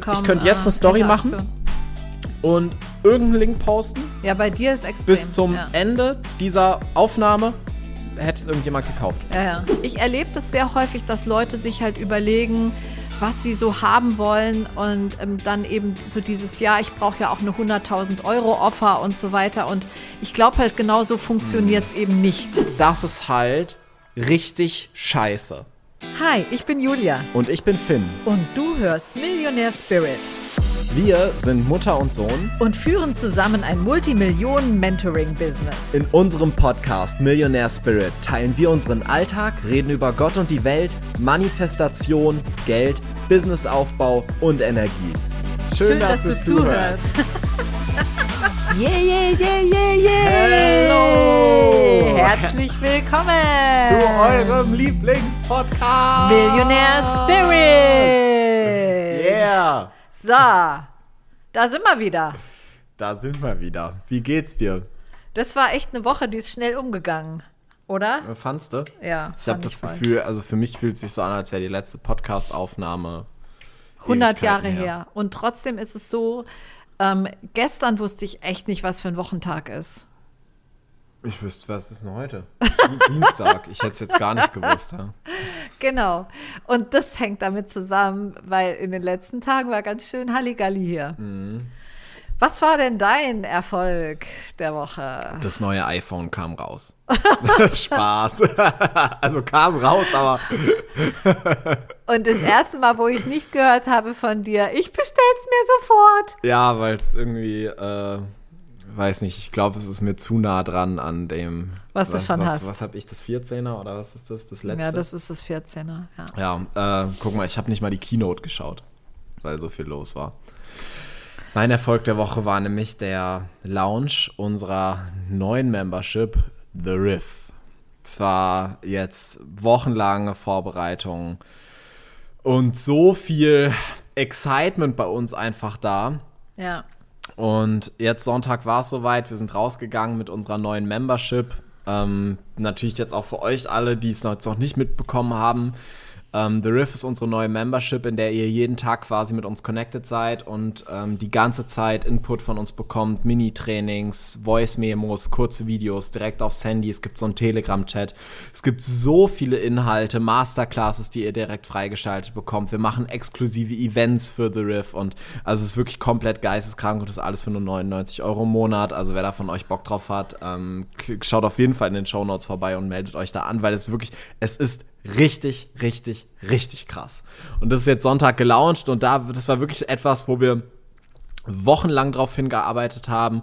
Kaum, ich könnte jetzt äh, eine Story machen und irgendeinen Link posten. Ja, bei dir ist extrem. Bis zum ja. Ende dieser Aufnahme hätte es irgendjemand gekauft. Ja, ja. Ich erlebe das sehr häufig, dass Leute sich halt überlegen, was sie so haben wollen und ähm, dann eben so dieses, ja, ich brauche ja auch eine 100.000 Euro Offer und so weiter. Und ich glaube halt, genau so funktioniert es eben nicht. Das ist halt richtig scheiße. Hi, ich bin Julia Und ich bin Finn. und du hörst Millionaire Spirit Wir sind Mutter und Sohn. und führen zusammen ein Multimillionen-Mentoring-Business. In unserem Podcast Millionaire Spirit teilen wir unseren Alltag, reden über Gott und die Welt, Manifestation, Geld, Businessaufbau und Energie. Schön, dass, du zuhörst. yeah, yeah, yeah, yeah, yeah. Hello. Herzlich willkommen Zu eurem Lieblingspodcast. Millionaire Spirit. Yeah. So, da sind wir wieder. Da sind wir wieder. Wie geht's dir? Das war echt eine Woche, die ist schnell umgegangen, oder? Fandst du? Ja. Ich habe das voll. Gefühl, also für mich fühlt es sich so an, als wäre die letzte Podcast-Aufnahme 100 Jahre Ewigkeiten her. Und trotzdem ist es so, ähm, gestern wusste ich echt nicht, was für ein Wochentag ist. Ich wüsste, was ist denn heute? Dienstag. Ich hätte es jetzt gar nicht gewusst. Ja. Genau. Und das hängt damit zusammen, weil in den letzten Tagen war ganz schön Halligalli hier. Mhm. Was war denn dein Erfolg der Woche? Das neue iPhone kam raus. Spaß. also kam raus, aber Und das erste Mal, wo ich nicht gehört habe von dir, ich bestell's mir sofort. ja, weil es irgendwie, äh, weiß nicht, ich glaube, es ist mir zu nah dran an dem. Was du schon was, hast. Was habe ich, das 14er oder was ist das? Das letzte? Ja, das ist das 14er. Ja. Ja, äh, guck mal, ich habe nicht mal die Keynote geschaut, weil so viel los war. Mein Erfolg der Woche war nämlich der Launch unserer neuen Membership, The Riff. Es war jetzt wochenlange Vorbereitung und so viel Excitement bei uns einfach da. ja. Und jetzt Sonntag war es soweit. Wir sind rausgegangen mit unserer neuen Membership. Ähm, natürlich jetzt auch für euch alle, die es noch, nicht mitbekommen haben. Ähm, The Riff ist unsere neue Membership, in der ihr jeden Tag quasi mit uns connected seid und ähm, die ganze Zeit Input von uns bekommt. Mini-Trainings, Voice-Memos, kurze Videos direkt aufs Handy. Es gibt so einen Telegram-Chat. Es gibt so viele Inhalte, Masterclasses, die ihr direkt freigeschaltet bekommt. Wir machen exklusive Events für The Riff und also es ist wirklich komplett geisteskrank und das ist alles für nur 99 Euro im Monat. Also wer da von euch Bock drauf hat, ähm, schaut auf jeden Fall in den Show Notes vorbei und meldet euch da an, weil es wirklich, es ist richtig, richtig, richtig krass. Und das ist jetzt Sonntag gelauncht und da, das war wirklich etwas, wo wir wochenlang drauf hingearbeitet haben,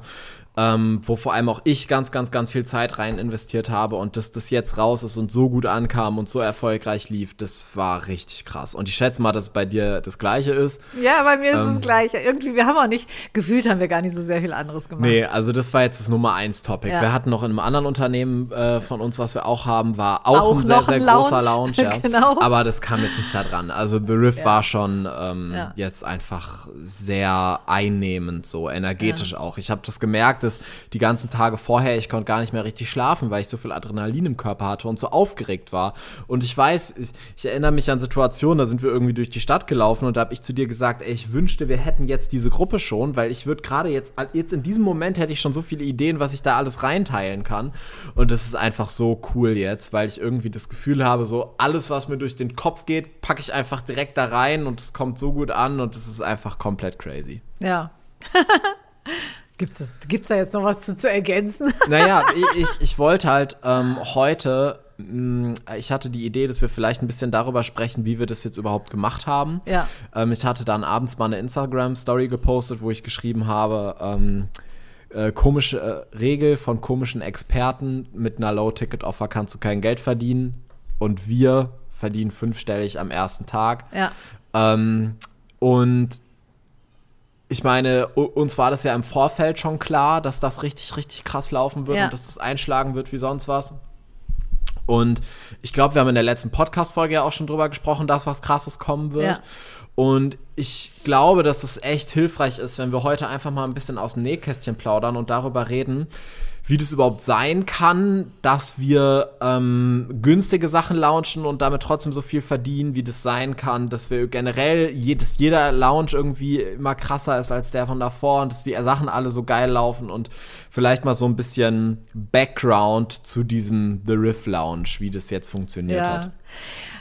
ähm, wo vor allem auch ich ganz, ganz, ganz viel Zeit rein investiert habe und dass das jetzt raus ist und so gut ankam und so erfolgreich lief, das war richtig krass. Und ich schätze mal, dass bei dir das Gleiche ist. Ja, bei mir ist Ähm. es gleich. Irgendwie, wir haben auch nicht, gefühlt haben wir gar nicht so sehr viel anderes gemacht. Nee, also das war jetzt das Nummer eins Topic. Ja. Wir hatten noch in einem anderen Unternehmen äh, von uns, was wir auch haben, war auch, Auch ein sehr, sehr ein großer Lounge. Ja. Genau. Aber das kam jetzt nicht da dran. Also The Riff Ja. war schon ähm, jetzt einfach sehr einnehmend, so energetisch auch. Ich habe das gemerkt, dass die ganzen Tage vorher, ich konnte gar nicht mehr richtig schlafen, weil ich so viel Adrenalin im Körper hatte und so aufgeregt war. Und ich weiß, ich, ich erinnere mich an Situationen, da sind wir irgendwie durch die Stadt gelaufen und da habe ich zu dir gesagt, ey, ich wünschte, wir hätten jetzt diese Gruppe schon, weil ich würde gerade jetzt, jetzt in diesem Moment hätte ich schon so viele Ideen, was ich da alles reinteilen kann. Und das ist einfach so cool jetzt, weil ich irgendwie das Gefühl habe, so alles, was mir durch den Kopf geht, packe ich einfach direkt da rein und es kommt so gut an und es ist einfach komplett crazy. Ja. Gibt es da jetzt noch was zu, zu ergänzen? Naja, ich, ich, ich wollte halt ähm, heute, mh, ich hatte die Idee, dass wir vielleicht ein bisschen darüber sprechen, wie wir das jetzt überhaupt gemacht haben. Ja. Ähm, ich hatte dann abends mal eine Instagram-Story gepostet, wo ich geschrieben habe, ähm, äh, komische äh, Regel von komischen Experten, mit einer Low-Ticket-Offer kannst du kein Geld verdienen und wir verdienen fünfstellig am ersten Tag. Ja. Ähm, und ich meine, uns war das ja im Vorfeld schon klar, dass das richtig, richtig krass laufen wird Ja. und dass das einschlagen wird wie sonst was. Und ich glaube, wir haben in der letzten Podcast-Folge ja auch schon drüber gesprochen, dass was krasses kommen wird. Ja. Und ich glaube, dass es echt hilfreich ist, wenn wir heute einfach mal ein bisschen aus dem Nähkästchen plaudern und darüber reden, wie das überhaupt sein kann, dass wir ähm, günstige Sachen launchen und damit trotzdem so viel verdienen, wie das sein kann, dass wir generell jedes, jeder Launch irgendwie immer krasser ist als der von davor und dass die Sachen alle so geil laufen und vielleicht mal so ein bisschen Background zu diesem The Riff Lounge, wie das jetzt funktioniert ja. hat.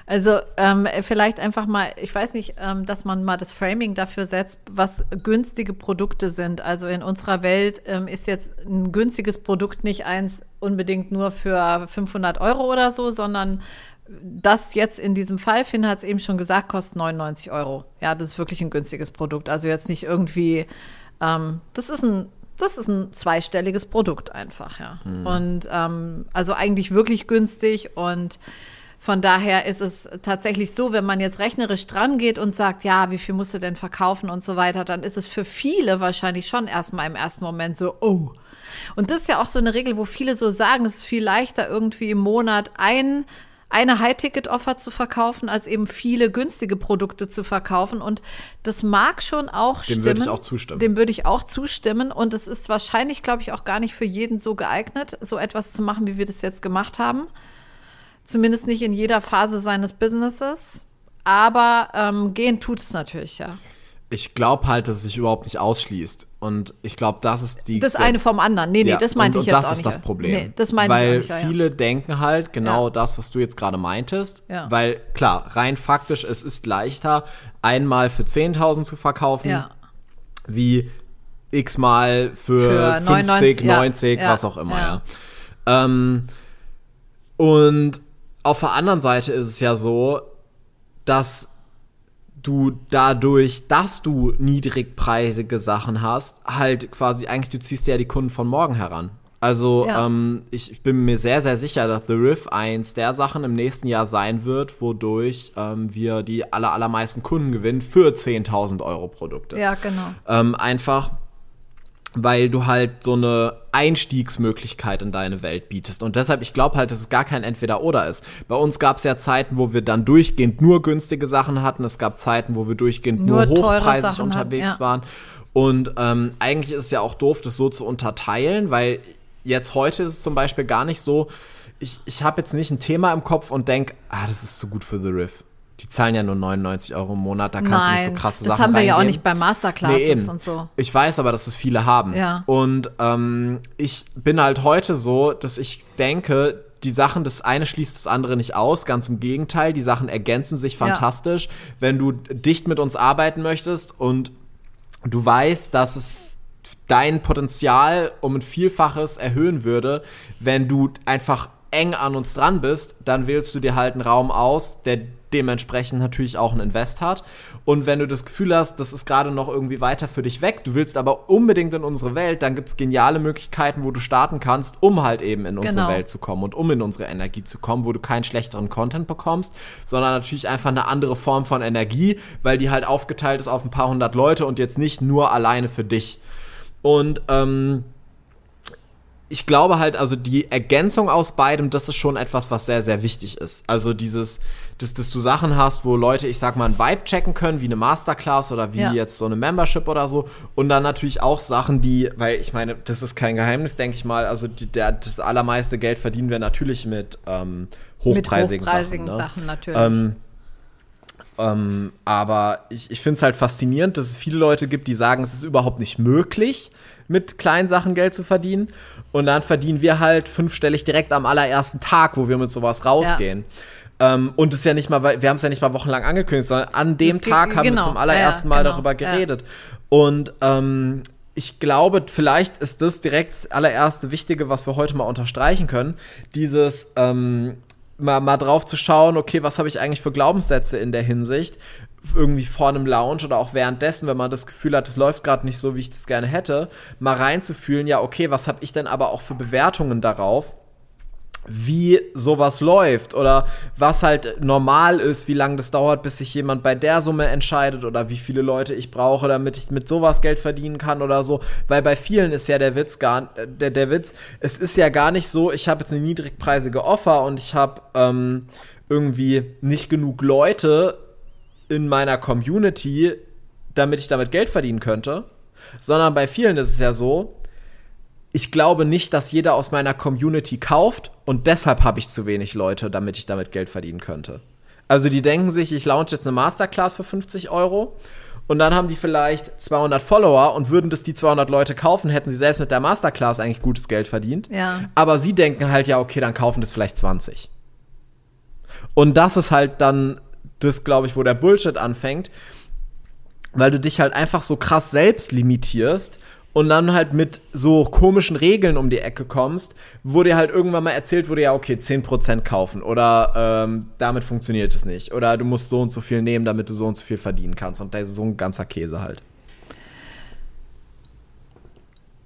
Also ähm, vielleicht einfach mal, ich weiß nicht, ähm, dass man mal das Framing dafür setzt, was günstige Produkte sind. Also in unserer Welt ähm, ist jetzt ein günstiges Produkt nicht eins unbedingt nur für 500 Euro oder so, sondern das jetzt in diesem Fall, Finn hat es eben schon gesagt, kostet 99 Euro. Ja, das ist wirklich ein günstiges Produkt. Also jetzt nicht irgendwie, ähm, das ist ein das ist ein zweistelliges Produkt einfach, ja. Hm. Und ähm, also eigentlich wirklich günstig und von daher ist es tatsächlich so, wenn man jetzt rechnerisch dran geht und sagt, ja, wie viel musst du denn verkaufen und so weiter, dann ist es für viele wahrscheinlich schon erstmal im ersten Moment so, oh. Und das ist ja auch so eine Regel, wo viele so sagen, es ist viel leichter, irgendwie im Monat ein eine High-Ticket-Offer zu verkaufen, als eben viele günstige Produkte zu verkaufen. Und das mag schon auch stimmen. Dem würde ich auch zustimmen. Dem würde ich auch zustimmen. Und es ist wahrscheinlich, glaube ich, auch gar nicht für jeden so geeignet, so etwas zu machen, wie wir das jetzt gemacht haben. Zumindest nicht in jeder Phase seines Businesses. Aber ähm, gehen tut es natürlich, ja. Ich glaube halt, dass es sich überhaupt nicht ausschließt. Und ich glaube, das ist die. Das eine vom anderen. Nee, nee, ja, das meinte und, ich jetzt auch nicht. Das ist das Problem. Nee, das meinte Weil ich nicht, viele ja. denken halt genau das, was du jetzt gerade meintest. Weil, klar, rein faktisch, es ist leichter, einmal für 10.000 zu verkaufen, wie x-mal für, für 50, 90, was auch immer, ja. Ähm, und auf der anderen Seite ist es ja so, dass du dadurch, dass du niedrigpreisige Sachen hast, halt quasi eigentlich, du ziehst ja die Kunden von morgen heran. Also ja. ähm, ich, ich, bin mir sehr, sehr sicher, dass The Riff eins der Sachen im nächsten Jahr sein wird, wodurch ähm, wir die aller, allermeisten Kunden gewinnen für 10.000 Euro Produkte. Ja, genau. Ähm, einfach, weil du halt so eine Einstiegsmöglichkeit in deine Welt bietest. Und deshalb, ich glaube halt, dass es gar kein Entweder-Oder ist. Bei uns gab es ja Zeiten, wo wir dann durchgehend nur günstige Sachen hatten. Es gab Zeiten, wo wir durchgehend nur, nur hochpreisig unterwegs hatten, ja. waren. Und ähm, eigentlich ist es ja auch doof, das so zu unterteilen, weil jetzt heute ist es zum Beispiel gar nicht so, ich, ich habe jetzt nicht ein Thema im Kopf und denke, ah, das ist zu gut für The Riff die zahlen ja nur 99 Euro im Monat, da kannst Nein, du nicht so krasse Sachen Das haben wir reingehen. ja auch nicht bei Masterclasses nee, und so. Ich weiß aber, dass es viele haben. Ja. Und ähm, ich bin halt heute so, dass ich denke, die Sachen, das eine schließt das andere nicht aus, ganz im Gegenteil, die Sachen ergänzen sich fantastisch. Ja. Wenn du dicht mit uns arbeiten möchtest und du weißt, dass es dein Potenzial um ein Vielfaches erhöhen würde, wenn du einfach eng an uns dran bist, dann wählst du dir halt einen Raum aus, der dementsprechend natürlich auch ein Invest hat. Und wenn du das Gefühl hast, das ist gerade noch irgendwie weiter für dich weg, du willst aber unbedingt in unsere Welt, dann gibt es geniale Möglichkeiten, wo du starten kannst, um halt eben in unsere genau. Welt zu kommen und um in unsere Energie zu kommen, wo du keinen schlechteren Content bekommst, sondern natürlich einfach eine andere Form von Energie, weil die halt aufgeteilt ist auf ein paar hundert Leute und jetzt nicht nur alleine für dich. Und ähm, ich glaube halt, also die Ergänzung aus beidem, das ist schon etwas, was sehr, sehr wichtig ist. Also dieses, dass, dass du Sachen hast, wo Leute, ich sag mal, ein Vibe checken können, wie eine Masterclass oder wie ja. jetzt so eine Membership oder so. Und dann natürlich auch Sachen, die, weil ich meine, das ist kein Geheimnis, denke ich mal. Also die, der, das allermeiste Geld verdienen wir natürlich mit ähm, hochpreisigen, mit hochpreisigen Sachen. Ne? Sachen natürlich. Ähm, ähm, aber ich, ich finde es halt faszinierend, dass es viele Leute gibt, die sagen, es ist überhaupt nicht möglich, mit kleinen Sachen Geld zu verdienen. Und dann verdienen wir halt fünfstellig direkt am allerersten Tag, wo wir mit sowas rausgehen. Ja. Ähm, und es ist ja nicht mal, wir haben es ja nicht mal wochenlang angekündigt, sondern an dem das Tag haben genau. wir zum allerersten ja, Mal genau. darüber geredet. Und ähm, ich glaube, vielleicht ist das direkt das allererste Wichtige, was wir heute mal unterstreichen können. Dieses ähm, mal, mal drauf zu schauen, okay, was habe ich eigentlich für Glaubenssätze in der Hinsicht? Irgendwie vor einem Lounge oder auch währenddessen, wenn man das Gefühl hat, es läuft gerade nicht so, wie ich das gerne hätte, mal reinzufühlen, ja, okay, was habe ich denn aber auch für Bewertungen darauf? wie sowas läuft oder was halt normal ist, wie lange das dauert, bis sich jemand bei der Summe entscheidet oder wie viele Leute ich brauche, damit ich mit sowas Geld verdienen kann oder so. Weil bei vielen ist ja der Witz gar der, der Witz, es ist ja gar nicht so, ich habe jetzt eine niedrigpreisige Offer und ich habe ähm, irgendwie nicht genug Leute, in meiner Community, damit ich damit Geld verdienen könnte, sondern bei vielen ist es ja so, ich glaube nicht, dass jeder aus meiner Community kauft und deshalb habe ich zu wenig Leute, damit ich damit Geld verdienen könnte. Also die denken sich, ich launch jetzt eine Masterclass für 50 Euro und dann haben die vielleicht 200 Follower und würden das die 200 Leute kaufen, hätten sie selbst mit der Masterclass eigentlich gutes Geld verdient. Ja. Aber sie denken halt, ja, okay, dann kaufen das vielleicht 20. Und das ist halt dann das, glaube ich, wo der Bullshit anfängt, weil du dich halt einfach so krass selbst limitierst und dann halt mit so komischen Regeln um die Ecke kommst, wo dir halt irgendwann mal erzählt wurde, ja, okay, 10% kaufen oder ähm, damit funktioniert es nicht oder du musst so und so viel nehmen, damit du so und so viel verdienen kannst und da ist so ein ganzer Käse halt.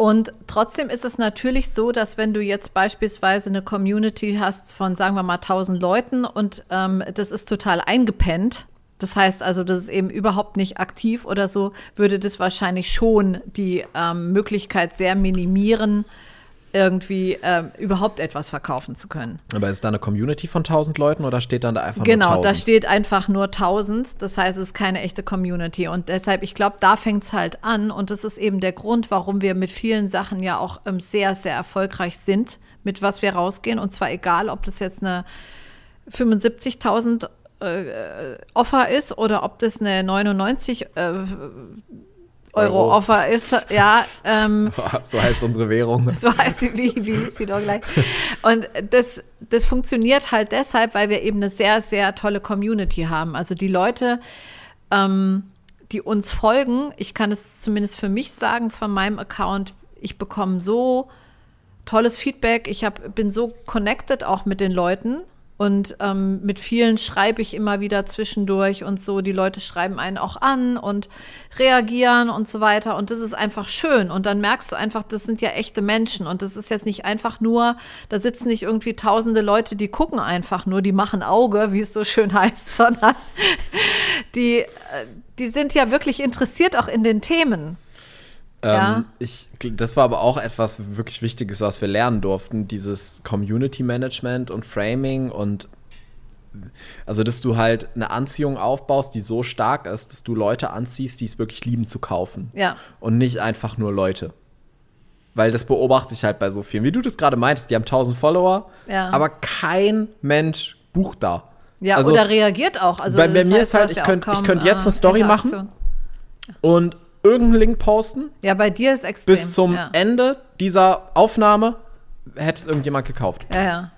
Und trotzdem ist es natürlich so, dass wenn du jetzt beispielsweise eine Community hast von, sagen wir mal, 1000 Leuten und ähm, das ist total eingepennt, das heißt also, das ist eben überhaupt nicht aktiv oder so, würde das wahrscheinlich schon die ähm, Möglichkeit sehr minimieren, irgendwie ähm, überhaupt etwas verkaufen zu können. Aber ist da eine Community von 1000 Leuten oder steht dann da einfach genau, nur 1000? Genau, da steht einfach nur 1000. Das heißt, es ist keine echte Community. Und deshalb, ich glaube, da fängt es halt an. Und das ist eben der Grund, warum wir mit vielen Sachen ja auch ähm, sehr, sehr erfolgreich sind, mit was wir rausgehen. Und zwar egal, ob das jetzt eine 75.000 äh, Offer ist oder ob das eine 99 äh, Euro Offer ist, ja. Ähm, so heißt unsere Währung. So heißt sie, wie, wie ist sie doch gleich. Und das, das funktioniert halt deshalb, weil wir eben eine sehr, sehr tolle Community haben. Also die Leute, ähm, die uns folgen, ich kann es zumindest für mich sagen, von meinem Account, ich bekomme so tolles Feedback, ich hab, bin so connected auch mit den Leuten und ähm, mit vielen schreibe ich immer wieder zwischendurch und so. Die Leute schreiben einen auch an und reagieren und so weiter. Und das ist einfach schön. Und dann merkst du einfach, das sind ja echte Menschen. Und das ist jetzt nicht einfach nur, da sitzen nicht irgendwie tausende Leute, die gucken einfach nur, die machen Auge, wie es so schön heißt, sondern die, äh, die sind ja wirklich interessiert auch in den Themen. Ja. Ähm, ich, das war aber auch etwas wirklich Wichtiges, was wir lernen durften, dieses Community Management und Framing und also, dass du halt eine Anziehung aufbaust, die so stark ist, dass du Leute anziehst, die es wirklich lieben zu kaufen. Ja. Und nicht einfach nur Leute. Weil das beobachte ich halt bei so vielen. Wie du das gerade meintest, die haben 1000 Follower, ja. aber kein Mensch bucht da. Ja, also, oder reagiert auch. Also bei, bei mir ist halt, ich könnte könnt jetzt eine Story machen und irgendeinen Link posten. Ja, bei dir ist extrem. Bis zum ja. Ende dieser Aufnahme hätte es irgendjemand gekauft. Ja, ja.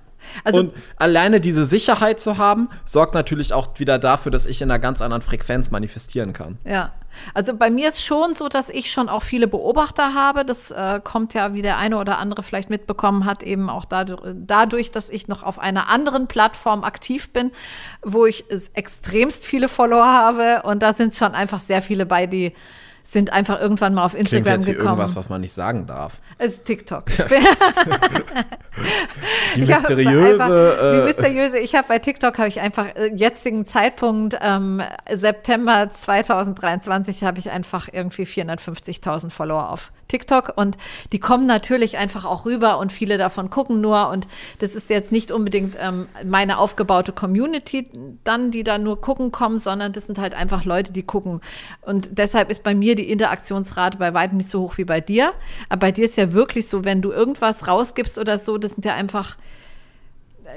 Also, und alleine diese Sicherheit zu haben, sorgt natürlich auch wieder dafür, dass ich in einer ganz anderen Frequenz manifestieren kann. Ja. Also bei mir ist schon so, dass ich schon auch viele Beobachter habe. Das äh, kommt ja, wie der eine oder andere vielleicht mitbekommen hat, eben auch dadurch, dadurch, dass ich noch auf einer anderen Plattform aktiv bin, wo ich extremst viele Follower habe. Und da sind schon einfach sehr viele bei, die sind einfach irgendwann mal auf Instagram Klingt jetzt gekommen. Wie irgendwas, was man nicht sagen darf. Es ist TikTok. die mysteriöse. Einfach, die mysteriöse. Ich habe bei TikTok habe ich einfach äh, jetzigen Zeitpunkt ähm, September 2023 habe ich einfach irgendwie 450.000 Follower auf TikTok und die kommen natürlich einfach auch rüber und viele davon gucken nur und das ist jetzt nicht unbedingt ähm, meine aufgebaute Community dann, die da nur gucken kommen, sondern das sind halt einfach Leute, die gucken. Und deshalb ist bei mir die Interaktionsrate bei weitem nicht so hoch wie bei dir, aber bei dir ist ja wirklich so, wenn du irgendwas rausgibst oder so, das sind ja einfach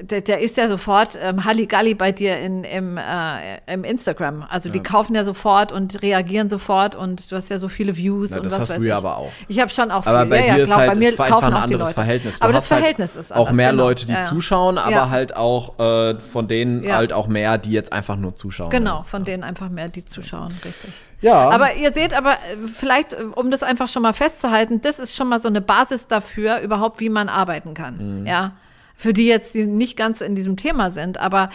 der, der, ist ja sofort ähm, Halligalli bei dir in, im, äh, im Instagram. Also die kaufen ja sofort und reagieren sofort und du hast ja so viele Views Na, und das was hast weiß du ich. ja aber auch. Ich habe schon auch viel. Aber bei ja, dir ja, ist halt bei mir ist einfach ein auch anderes. Verhältnis. Du aber das halt Verhältnis ist auch anders, mehr genau. Leute, die ja. zuschauen, aber Ja. halt auch äh, von denen Ja. halt auch mehr, die jetzt einfach nur zuschauen. Genau, von denen einfach mehr, die zuschauen, richtig. Ja. Aber ihr seht aber, äh, vielleicht, äh, um das einfach schon mal festzuhalten, das ist schon mal so eine Basis dafür, überhaupt, wie man arbeiten kann. Ja. Für die jetzt, nicht ganz so in diesem Thema sind. Aber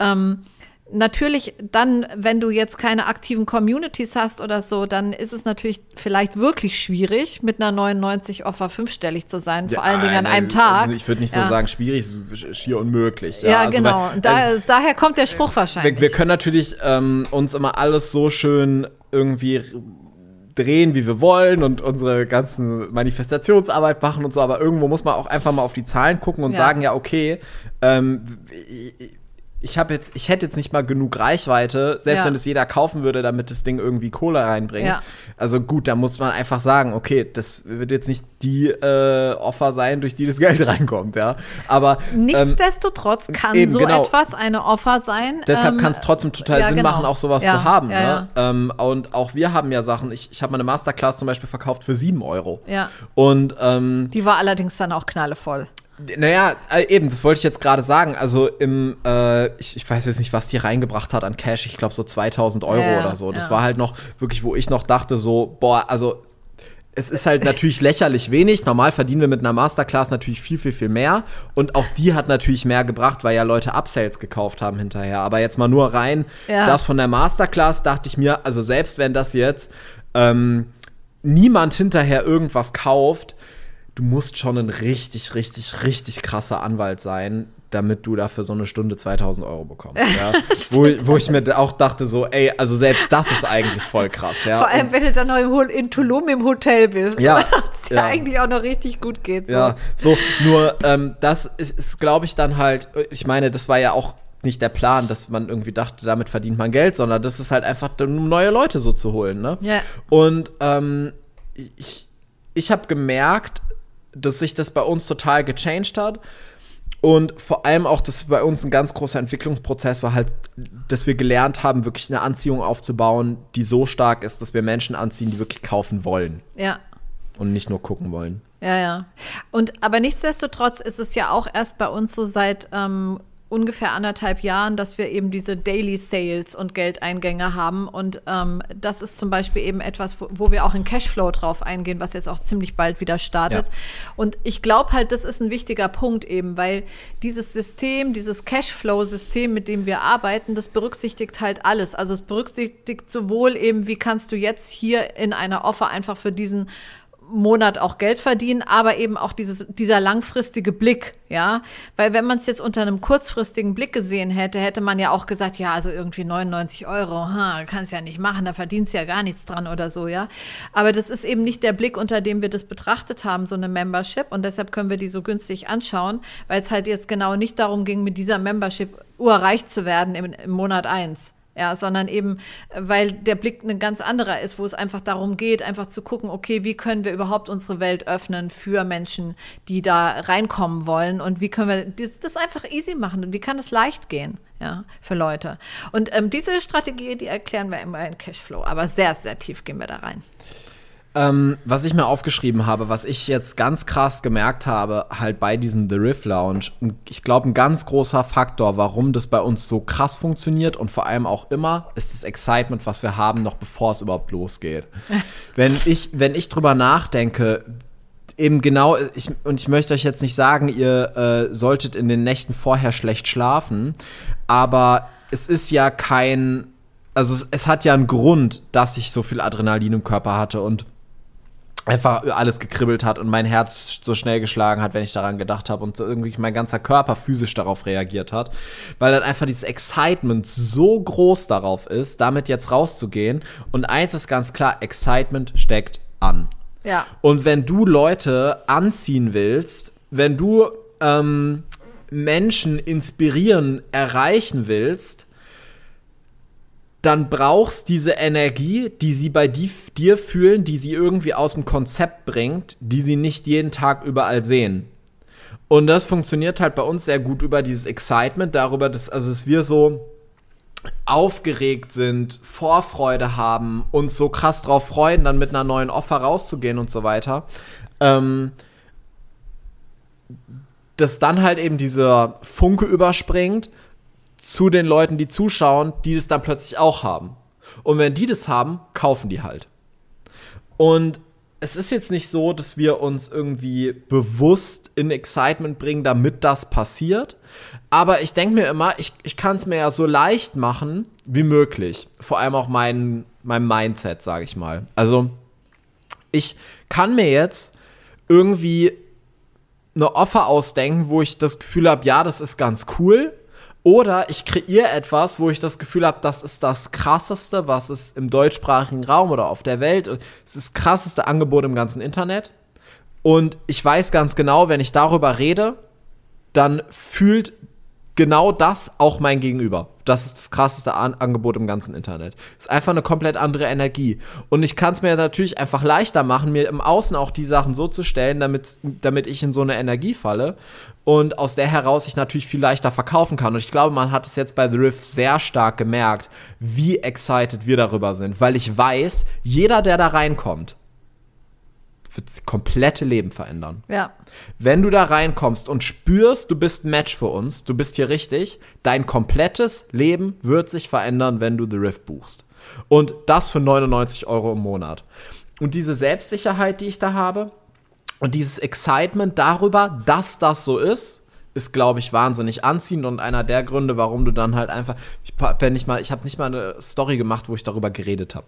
ähm, natürlich dann, wenn du jetzt keine aktiven Communities hast oder so, dann ist es natürlich vielleicht wirklich schwierig, mit einer 99 Offer fünfstellig zu sein, vor allen Dingen an einem also Tag. Ich würde nicht so Ja. sagen, schwierig, schier unmöglich. Ja, also, genau. weil- da, daher kommt der Spruch wahrscheinlich. wir, wir können natürlich ähm, uns immer alles so schön irgendwie drehen, wie wir wollen und unsere ganzen Manifestationsarbeit machen und so, aber irgendwo muss man auch einfach mal auf die Zahlen gucken und Ja. sagen, ja, okay, ähm, ich habe jetzt, ich hätte jetzt nicht mal genug Reichweite, selbst Ja. wenn es jeder kaufen würde, damit das Ding irgendwie Kohle reinbringt. Ja. Also gut, da muss man einfach sagen, okay, das wird jetzt nicht die äh, Offer sein, durch die das Geld reinkommt, ja. Aber ähm, Nichtsdestotrotz kann eben, so genau. etwas eine Offer sein. Deshalb ähm, kann es trotzdem total ja, Sinn genau. machen, auch sowas zu haben. ja, ne? Ähm, und auch wir haben ja Sachen, ich, ich habe meine Masterclass zum Beispiel verkauft für 7 Euro. Ja. Und ähm, Die war allerdings dann auch knallevoll. Naja, äh, eben, das wollte ich jetzt gerade sagen. Also im, äh, ich, ich weiß jetzt nicht, was die reingebracht hat an Cash. Ich glaube so 2000 Euro Ja, oder so. Das ja. war halt noch wirklich, wo ich noch dachte so, boah, also es ist halt natürlich lächerlich wenig. Normal verdienen wir mit einer Masterclass natürlich viel, viel, viel mehr. Und auch die hat natürlich mehr gebracht, weil ja Leute Upsells gekauft haben hinterher. Aber jetzt mal nur rein, Ja. das von der Masterclass dachte ich mir, also selbst wenn das jetzt ähm, niemand hinterher irgendwas kauft, du musst schon ein richtig, richtig, richtig krasser Anwalt sein, damit du dafür so eine Stunde 2000 Euro bekommst. Ja? wo, ich- wo ich mir auch dachte, so, ey, also selbst das ist eigentlich voll krass. Ja? Vor allem, wenn du dann noch in Tulum im Hotel bist. Ja, Was ja, ja. eigentlich auch noch richtig gut geht. So. Ja, so, nur ähm, das ist, ist glaube ich, dann halt, ich meine, das war ja auch nicht der Plan, dass man irgendwie dachte, damit verdient man Geld, sondern das ist halt einfach, um neue Leute so zu holen, ne? Ja. Und ähm, ich, ich habe gemerkt, dass sich das bei uns total gechanged hat. Und vor allem auch, dass bei uns ein ganz großer Entwicklungsprozess war halt, dass wir gelernt haben, wirklich eine Anziehung aufzubauen, die so stark ist, dass wir Menschen anziehen, die wirklich kaufen wollen ja. und nicht nur gucken wollen. Ja, ja. Und aber nichtsdestotrotz ist es ja auch erst bei uns so seit ähm, ungefähr anderthalb Jahren, dass wir eben diese Daily Sales und Geldeingänge haben. Und ähm, das ist zum Beispiel eben etwas, wo, wo wir auch in Cashflow drauf eingehen, was jetzt auch ziemlich bald wieder startet. Ja. Und ich glaube halt, das ist ein wichtiger Punkt eben, weil dieses System, dieses Cashflow-System, mit dem wir arbeiten, das berücksichtigt halt alles. Also es berücksichtigt sowohl eben, wie kannst du jetzt hier in einer Offer einfach für diesen Monat auch Geld verdienen, aber eben auch dieses, dieser langfristige Blick, ja. Weil wenn man es jetzt unter einem kurzfristigen Blick gesehen hätte, hätte man ja auch gesagt, ja, also irgendwie 99 Euro, ha, kannst ja nicht machen, da verdienst ja gar nichts dran oder so, ja. Aber das ist eben nicht der Blick, unter dem wir das betrachtet haben, so eine Membership. Und deshalb können wir die so günstig anschauen, weil es halt jetzt genau nicht darum ging, mit dieser Membership urreich zu werden im, im Monat eins. Ja, sondern eben, weil der Blick ein ganz anderer ist, wo es einfach darum geht, einfach zu gucken, okay, wie können wir überhaupt unsere Welt öffnen für Menschen, die da reinkommen wollen und wie können wir das, das einfach easy machen und wie kann es leicht gehen, ja, für Leute. Und ähm, diese Strategie, die erklären wir immer in Cashflow, aber sehr, sehr tief gehen wir da rein. Ähm, was ich mir aufgeschrieben habe, was ich jetzt ganz krass gemerkt habe, halt bei diesem The Riff Lounge, ich glaube, ein ganz großer Faktor, warum das bei uns so krass funktioniert und vor allem auch immer, ist das Excitement, was wir haben, noch bevor es überhaupt losgeht. wenn ich, wenn ich drüber nachdenke, eben genau, ich, und ich möchte euch jetzt nicht sagen, ihr äh, solltet in den Nächten vorher schlecht schlafen, aber es ist ja kein, also es, es hat ja einen Grund, dass ich so viel Adrenalin im Körper hatte und einfach alles gekribbelt hat und mein Herz so schnell geschlagen hat, wenn ich daran gedacht habe und so irgendwie mein ganzer Körper physisch darauf reagiert hat, weil dann einfach dieses Excitement so groß darauf ist, damit jetzt rauszugehen und eins ist ganz klar, Excitement steckt an. Ja. Und wenn du Leute anziehen willst, wenn du ähm, Menschen inspirieren, erreichen willst, dann brauchst diese Energie, die sie bei di dir fühlen, die sie irgendwie aus dem Konzept bringt, die sie nicht jeden Tag überall sehen. Und das funktioniert halt bei uns sehr gut über dieses Excitement, darüber, dass, also dass wir so aufgeregt sind, Vorfreude haben, uns so krass drauf freuen, dann mit einer neuen Offer rauszugehen und so weiter. Ähm, dass dann halt eben dieser Funke überspringt zu den Leuten, die zuschauen, die das dann plötzlich auch haben. Und wenn die das haben, kaufen die halt. Und es ist jetzt nicht so, dass wir uns irgendwie bewusst in Excitement bringen, damit das passiert. Aber ich denke mir immer, ich, ich kann es mir ja so leicht machen wie möglich. Vor allem auch mein, mein Mindset, sage ich mal. Also ich kann mir jetzt irgendwie eine Offer ausdenken, wo ich das Gefühl habe, ja, das ist ganz cool. Oder ich kreiere etwas, wo ich das Gefühl habe, das ist das krasseste, was es im deutschsprachigen Raum oder auf der Welt, es ist das krasseste Angebot im ganzen Internet. Und ich weiß ganz genau, wenn ich darüber rede, dann fühlt genau das auch mein Gegenüber. Das ist das krasseste An Angebot im ganzen Internet. Ist einfach eine komplett andere Energie. Und ich kann es mir natürlich einfach leichter machen, mir im Außen auch die Sachen so zu stellen, damit, damit ich in so eine Energie falle. Und aus der heraus ich natürlich viel leichter verkaufen kann. Und ich glaube, man hat es jetzt bei The Rift sehr stark gemerkt, wie excited wir darüber sind. Weil ich weiß, jeder, der da reinkommt, das komplette Leben verändern. Ja. Wenn du da reinkommst und spürst, du bist ein Match für uns, du bist hier richtig, dein komplettes Leben wird sich verändern, wenn du The Rift buchst. Und das für 99 Euro im Monat. Und diese Selbstsicherheit, die ich da habe, und dieses Excitement darüber, dass das so ist, ist, glaube ich, wahnsinnig anziehend und einer der Gründe, warum du dann halt einfach, ich habe nicht mal, ich habe nicht mal eine Story gemacht, wo ich darüber geredet habe.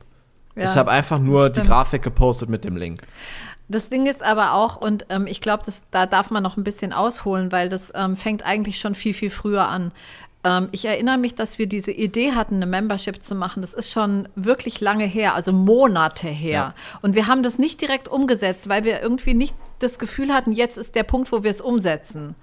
Ja, ich habe einfach nur die Grafik gepostet mit dem Link. Das Ding ist aber auch, und ähm, ich glaube, da darf man noch ein bisschen ausholen, weil das ähm, fängt eigentlich schon viel, viel früher an. Ähm, ich erinnere mich, dass wir diese Idee hatten, eine Membership zu machen. Das ist schon wirklich lange her, also Monate her. Ja. Und wir haben das nicht direkt umgesetzt, weil wir irgendwie nicht das Gefühl hatten, jetzt ist der Punkt, wo wir es umsetzen.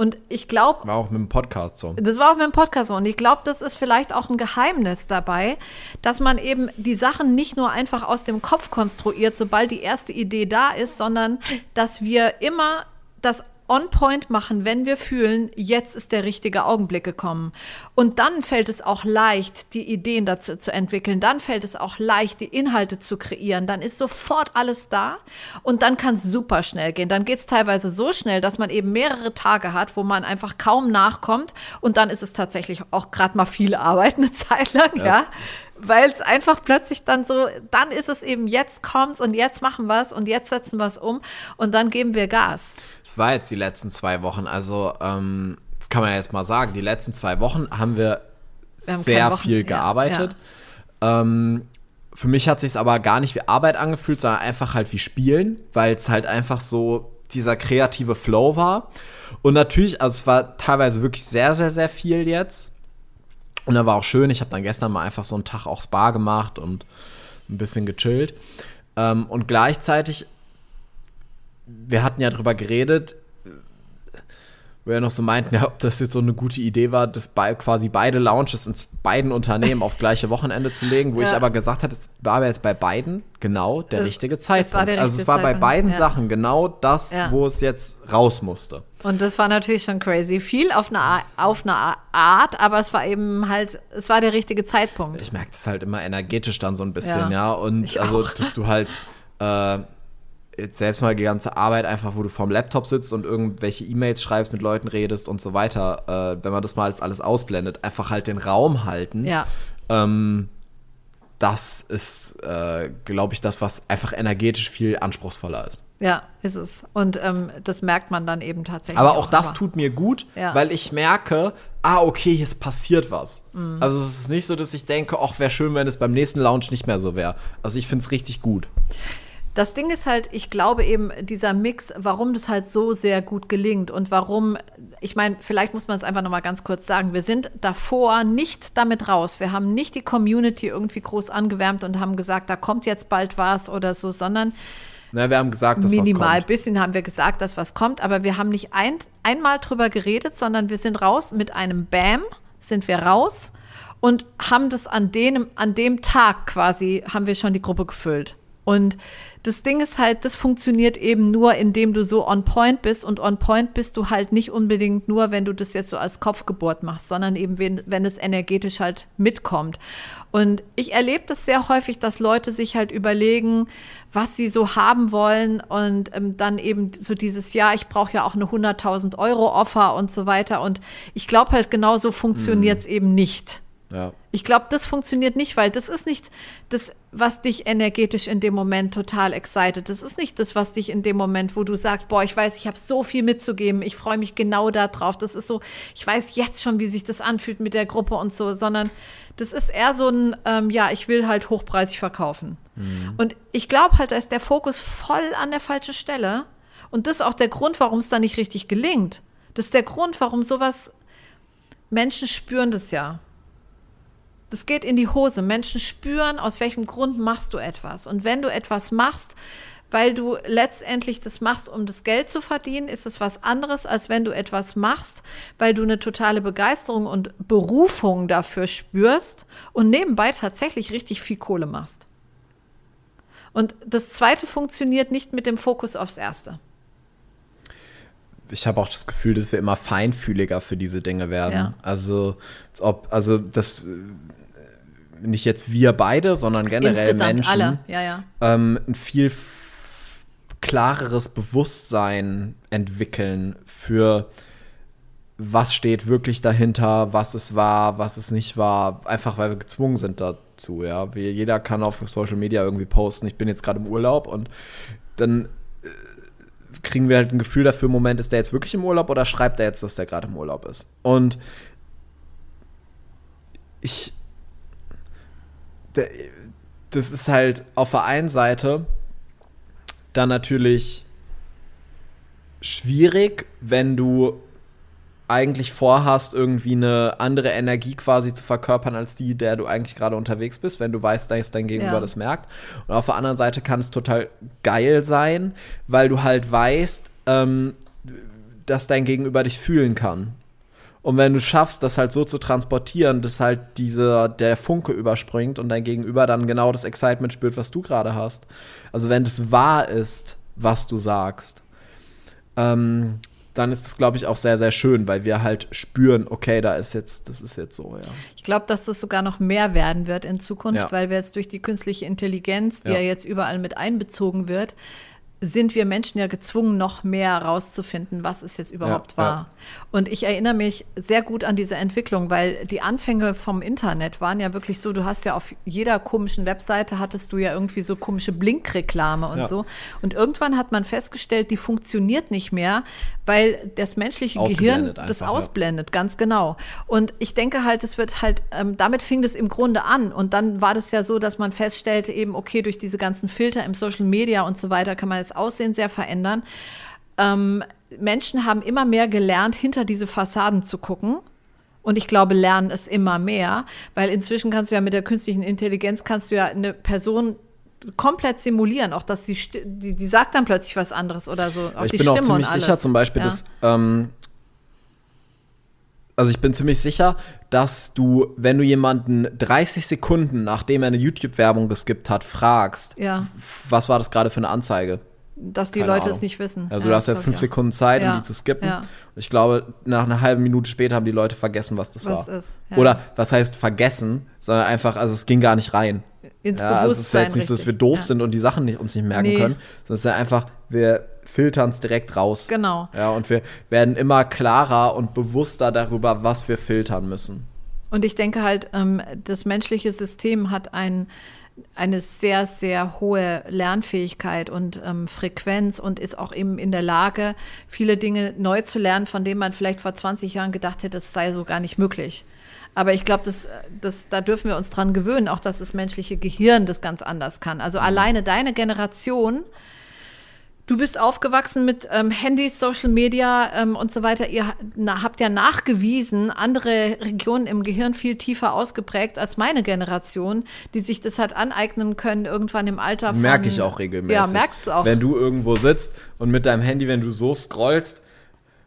Und ich glaube. War auch mit dem Podcast so. Das war auch mit dem Podcast so. Und ich glaube, das ist vielleicht auch ein Geheimnis dabei, dass man eben die Sachen nicht nur einfach aus dem Kopf konstruiert, sobald die erste Idee da ist, sondern dass wir immer das on point machen, wenn wir fühlen, jetzt ist der richtige Augenblick gekommen. Und dann fällt es auch leicht, die Ideen dazu zu entwickeln. Dann fällt es auch leicht, die Inhalte zu kreieren. Dann ist sofort alles da und dann kann es super schnell gehen. Dann geht es teilweise so schnell, dass man eben mehrere Tage hat, wo man einfach kaum nachkommt und dann ist es tatsächlich auch gerade mal viel Arbeit eine Zeit lang, ja. ja weil es einfach plötzlich dann so, dann ist es eben, jetzt kommt's und jetzt machen wir es und jetzt setzen wir es um und dann geben wir Gas. Es war jetzt die letzten zwei Wochen, also ähm, das kann man ja jetzt mal sagen, die letzten zwei Wochen haben wir, wir haben sehr Wochen, viel gearbeitet. Ja, ja. Ähm, für mich hat sich aber gar nicht wie Arbeit angefühlt, sondern einfach halt wie Spielen, weil es halt einfach so dieser kreative Flow war. Und natürlich, also es war teilweise wirklich sehr, sehr, sehr viel jetzt. Und da war auch schön. Ich habe dann gestern mal einfach so einen Tag auch Spa gemacht und ein bisschen gechillt. Ähm, und gleichzeitig, wir hatten ja drüber geredet, wo wir noch so meinten, ja, ob das jetzt so eine gute Idee war, das bei, quasi beide Launches in beiden Unternehmen aufs gleiche Wochenende zu legen, wo ja. ich aber gesagt habe, es war jetzt bei beiden genau der das, richtige Zeitpunkt. Richtige also es war Zeitpunkt. bei beiden ja. Sachen genau das, ja. wo es jetzt raus musste. Und das war natürlich schon crazy. Viel auf eine, auf eine Art, aber es war eben halt, es war der richtige Zeitpunkt. Ich merke das halt immer energetisch dann so ein bisschen, ja. Und also, dass du halt äh, jetzt selbst mal die ganze Arbeit einfach, wo du vorm Laptop sitzt und irgendwelche E-Mails schreibst, mit Leuten redest und so weiter, äh, wenn man das mal alles ausblendet, einfach halt den Raum halten. Ja. Ähm, das ist, äh, glaube ich, das, was einfach energetisch viel anspruchsvoller ist. Ja, ist es. Und ähm, das merkt man dann eben tatsächlich. Aber auch, auch das aber. tut mir gut, ja. weil ich merke, ah, okay, es passiert was. Mhm. Also es ist nicht so, dass ich denke, ach, wäre schön, wenn es beim nächsten Lounge nicht mehr so wäre. Also ich finde es richtig gut. Das Ding ist halt, ich glaube eben, dieser Mix, warum das halt so sehr gut gelingt und warum, ich meine, vielleicht muss man es einfach nochmal ganz kurz sagen, wir sind davor nicht damit raus. Wir haben nicht die Community irgendwie groß angewärmt und haben gesagt, da kommt jetzt bald was oder so, sondern na, wir haben gesagt, dass minimal was kommt. bisschen haben wir gesagt, dass was kommt, aber wir haben nicht ein, einmal drüber geredet, sondern wir sind raus mit einem Bam, sind wir raus und haben das an dem, an dem Tag quasi, haben wir schon die Gruppe gefüllt. Und das Ding ist halt, das funktioniert eben nur, indem du so on point bist. Und on point bist du halt nicht unbedingt nur, wenn du das jetzt so als Kopfgeburt machst, sondern eben, wenn, wenn es energetisch halt mitkommt. Und ich erlebe das sehr häufig, dass Leute sich halt überlegen, was sie so haben wollen und ähm, dann eben so dieses, ja, ich brauche ja auch eine 100.000 Euro Offer und so weiter. Und ich glaube halt, genau so funktioniert es mhm. eben nicht. Ja. Ich glaube, das funktioniert nicht, weil das ist nicht das, was dich energetisch in dem Moment total excited. Das ist nicht das, was dich in dem Moment, wo du sagst, boah, ich weiß, ich habe so viel mitzugeben, ich freue mich genau darauf. Das ist so, ich weiß jetzt schon, wie sich das anfühlt mit der Gruppe und so, sondern das ist eher so ein, ähm, ja, ich will halt hochpreisig verkaufen. Mhm. Und ich glaube halt, da ist der Fokus voll an der falschen Stelle. Und das ist auch der Grund, warum es da nicht richtig gelingt. Das ist der Grund, warum sowas, Menschen spüren das ja. Das geht in die Hose. Menschen spüren, aus welchem Grund machst du etwas. Und wenn du etwas machst, weil du letztendlich das machst, um das Geld zu verdienen, ist es was anderes, als wenn du etwas machst, weil du eine totale Begeisterung und Berufung dafür spürst und nebenbei tatsächlich richtig viel Kohle machst. Und das zweite funktioniert nicht mit dem Fokus aufs erste. Ich habe auch das Gefühl, dass wir immer feinfühliger für diese Dinge werden. Ja. Also, ob, also das nicht jetzt wir beide, sondern generell Insgesamt Menschen, alle. Ja, ja. Ähm, ein viel klareres Bewusstsein entwickeln für was steht wirklich dahinter, was es war, was es nicht war, einfach weil wir gezwungen sind dazu, ja. Jeder kann auf Social Media irgendwie posten, ich bin jetzt gerade im Urlaub und dann äh, kriegen wir halt ein Gefühl dafür, Moment, ist der jetzt wirklich im Urlaub oder schreibt er jetzt, dass der gerade im Urlaub ist? Und ich das ist halt auf der einen Seite dann natürlich schwierig, wenn du eigentlich vorhast, irgendwie eine andere Energie quasi zu verkörpern als die, der du eigentlich gerade unterwegs bist, wenn du weißt, dass dein Gegenüber ja. das merkt. Und auf der anderen Seite kann es total geil sein, weil du halt weißt, ähm, dass dein Gegenüber dich fühlen kann. Und wenn du schaffst, das halt so zu transportieren, dass halt dieser, der Funke überspringt und dein Gegenüber dann genau das Excitement spürt, was du gerade hast. Also wenn das wahr ist, was du sagst, ähm, dann ist das, glaube ich, auch sehr, sehr schön, weil wir halt spüren, okay, da ist jetzt, das ist jetzt so, ja. Ich glaube, dass das sogar noch mehr werden wird in Zukunft, ja. weil wir jetzt durch die künstliche Intelligenz, die ja. ja jetzt überall mit einbezogen wird, sind wir Menschen ja gezwungen, noch mehr herauszufinden, was es jetzt überhaupt ja, war. Ja. Und ich erinnere mich sehr gut an diese Entwicklung, weil die Anfänge vom Internet waren ja wirklich so, du hast ja auf jeder komischen Webseite hattest du ja irgendwie so komische Blinkreklame und ja. so. Und irgendwann hat man festgestellt, die funktioniert nicht mehr, weil das menschliche Gehirn einfach, das ausblendet, ganz genau. Und ich denke halt, es wird halt, ähm, damit fing das im Grunde an. Und dann war das ja so, dass man feststellte, eben, okay, durch diese ganzen Filter im Social Media und so weiter kann man jetzt das Aussehen sehr verändern. Ähm, Menschen haben immer mehr gelernt, hinter diese Fassaden zu gucken. Und ich glaube, lernen es immer mehr, weil inzwischen kannst du ja mit der künstlichen Intelligenz kannst du ja eine Person komplett simulieren, auch dass sie die, die sagt dann plötzlich was anderes oder so. Auch ich die bin Stimme auch ziemlich sicher, zum Beispiel, ja. dass ähm, also ich bin ziemlich sicher, dass du, wenn du jemanden 30 Sekunden, nachdem er eine YouTube-Werbung geskippt hat, fragst, ja. was war das gerade für eine Anzeige? Dass die Keine Leute Ahnung. es nicht wissen. Also ja, du hast ja fünf Sekunden Zeit, ja. um die zu skippen. Ja. Und ich glaube, nach einer halben Minute später haben die Leute vergessen, was das was war. Ist, Oder was heißt vergessen, sondern einfach, also es ging gar nicht rein. Ins ja, also es ist ja jetzt nicht so, dass wir doof sind und die Sachen nicht, uns nicht merken nee. können, sondern es ist ja einfach, wir filtern es direkt raus. Genau. Ja, und wir werden immer klarer und bewusster darüber, was wir filtern müssen. Und ich denke halt, ähm, das menschliche System hat ein eine sehr, sehr hohe Lernfähigkeit und ähm, Frequenz und ist auch eben in der Lage, viele Dinge neu zu lernen, von denen man vielleicht vor 20 Jahren gedacht hätte, es sei so gar nicht möglich. Aber ich glaube, das, das, da dürfen wir uns dran gewöhnen, auch dass das menschliche Gehirn das ganz anders kann. Also mhm. alleine deine Generation Du bist aufgewachsen mit ähm, Handys, Social Media ähm, und so weiter. Ihr na, habt ja nachgewiesen, andere Regionen im Gehirn viel tiefer ausgeprägt als meine Generation, die sich das hat aneignen können irgendwann im Alter. Merke ich auch regelmäßig. Ja, merkst du auch. Wenn du irgendwo sitzt und mit deinem Handy, wenn du so scrollst,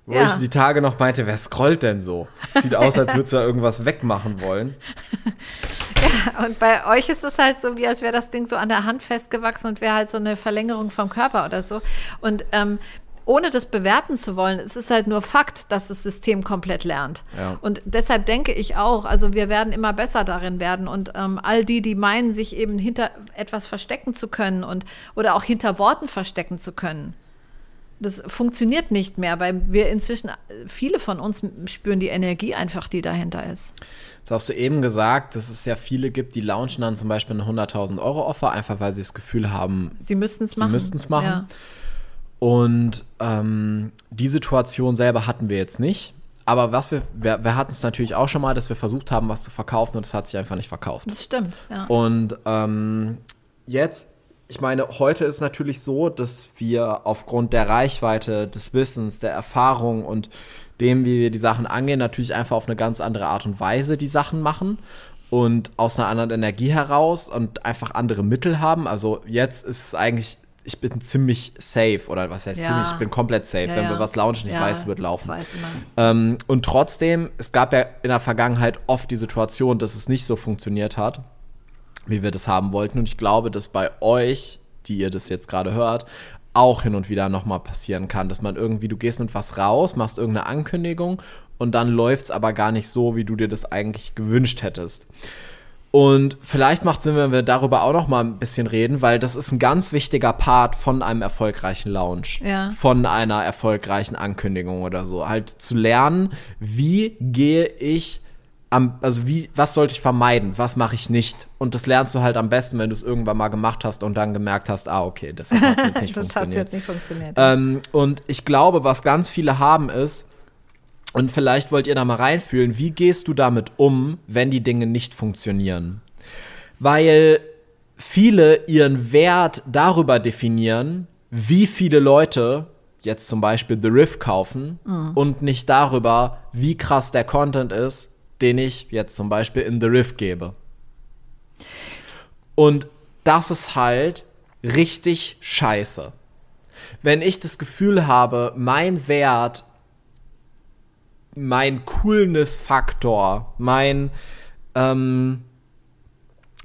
wo ja. ich die Tage noch meinte, wer scrollt denn so? Sieht aus, als würdest du da irgendwas wegmachen wollen. Ja, und bei euch ist es halt so, wie als wäre das Ding so an der Hand festgewachsen und wäre halt so eine Verlängerung vom Körper oder so. Und ähm, ohne das bewerten zu wollen, es ist halt nur Fakt, dass das System komplett lernt. Ja. Und deshalb denke ich auch, also wir werden immer besser darin werden und ähm, all die, die meinen, sich eben hinter etwas verstecken zu können und oder auch hinter Worten verstecken zu können, das funktioniert nicht mehr, weil wir inzwischen, viele von uns spüren die Energie einfach, die dahinter ist. Das hast du eben gesagt, dass es ja viele gibt, die launchen dann zum Beispiel eine 100.000 Euro Offer, einfach weil sie das Gefühl haben, sie müssten es machen. Sie müssten es machen. Ja. Und ähm, die Situation selber hatten wir jetzt nicht. Aber was wir, wir, wir hatten es natürlich auch schon mal, dass wir versucht haben, was zu verkaufen und es hat sich einfach nicht verkauft. Das stimmt, ja. Und ähm, jetzt ich meine, heute ist natürlich so, dass wir aufgrund der Reichweite, des Wissens, der Erfahrung und dem, wie wir die Sachen angehen, natürlich einfach auf eine ganz andere Art und Weise die Sachen machen. und aus einer anderen Energie heraus und einfach andere Mittel haben. Also jetzt ist es eigentlich, ich bin ziemlich safe oder was heißt Ja. ziemlich, ich bin komplett safe. Ja, Wenn ja. wir was launchen, ich weiß, es wird laufen. Ähm, und trotzdem, es gab ja in der Vergangenheit oft die Situation, dass es nicht so funktioniert hat, wie wir das haben wollten. Und ich glaube, dass bei euch, die ihr das jetzt gerade hört, auch hin und wieder nochmal passieren kann, dass man irgendwie, du gehst mit was raus, machst irgendeine Ankündigung und dann läuft es aber gar nicht so, wie du dir das eigentlich gewünscht hättest. Und vielleicht macht Sinn, wenn wir darüber auch noch mal ein bisschen reden, weil das ist ein ganz wichtiger Part von einem erfolgreichen Launch, Ja. von einer erfolgreichen Ankündigung oder so. Halt zu lernen, wie gehe ich am, also wie, was sollte ich vermeiden, was mache ich nicht? Und das lernst du halt am besten, wenn du es irgendwann mal gemacht hast und dann gemerkt hast, ah, okay, das hat jetzt nicht das funktioniert. jetzt nicht funktioniert. Ähm, und ich glaube, was ganz viele haben ist, und vielleicht wollt ihr da mal reinfühlen, wie gehst du damit um, wenn die Dinge nicht funktionieren? Weil viele ihren Wert darüber definieren, wie viele Leute jetzt zum Beispiel The Riff kaufen und nicht darüber, wie krass der Content ist, den ich jetzt zum Beispiel in The Riff gebe. Und das ist halt richtig scheiße. Wenn ich das Gefühl habe, mein Wert, mein Coolness-Faktor, mein, ähm,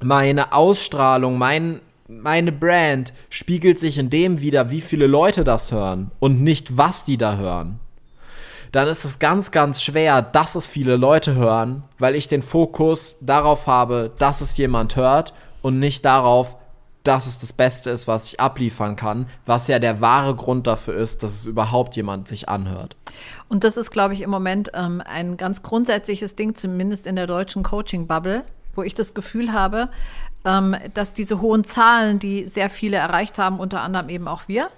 meine Ausstrahlung, mein, meine Brand spiegelt sich in dem wieder, wie viele Leute das hören und nicht, was die da hören. Dann ist es ganz, ganz schwer, dass es viele Leute hören, weil ich den Fokus darauf habe, dass es jemand hört und nicht darauf, dass es das Beste ist, was ich abliefern kann, was ja der wahre Grund dafür ist, dass es überhaupt jemand sich anhört. Und das ist, glaube ich, im Moment ähm, ein ganz grundsätzliches Ding, zumindest in der deutschen Coaching-Bubble, wo ich das Gefühl habe, ähm, dass diese hohen Zahlen, die sehr viele erreicht haben, unter anderem eben auch wir,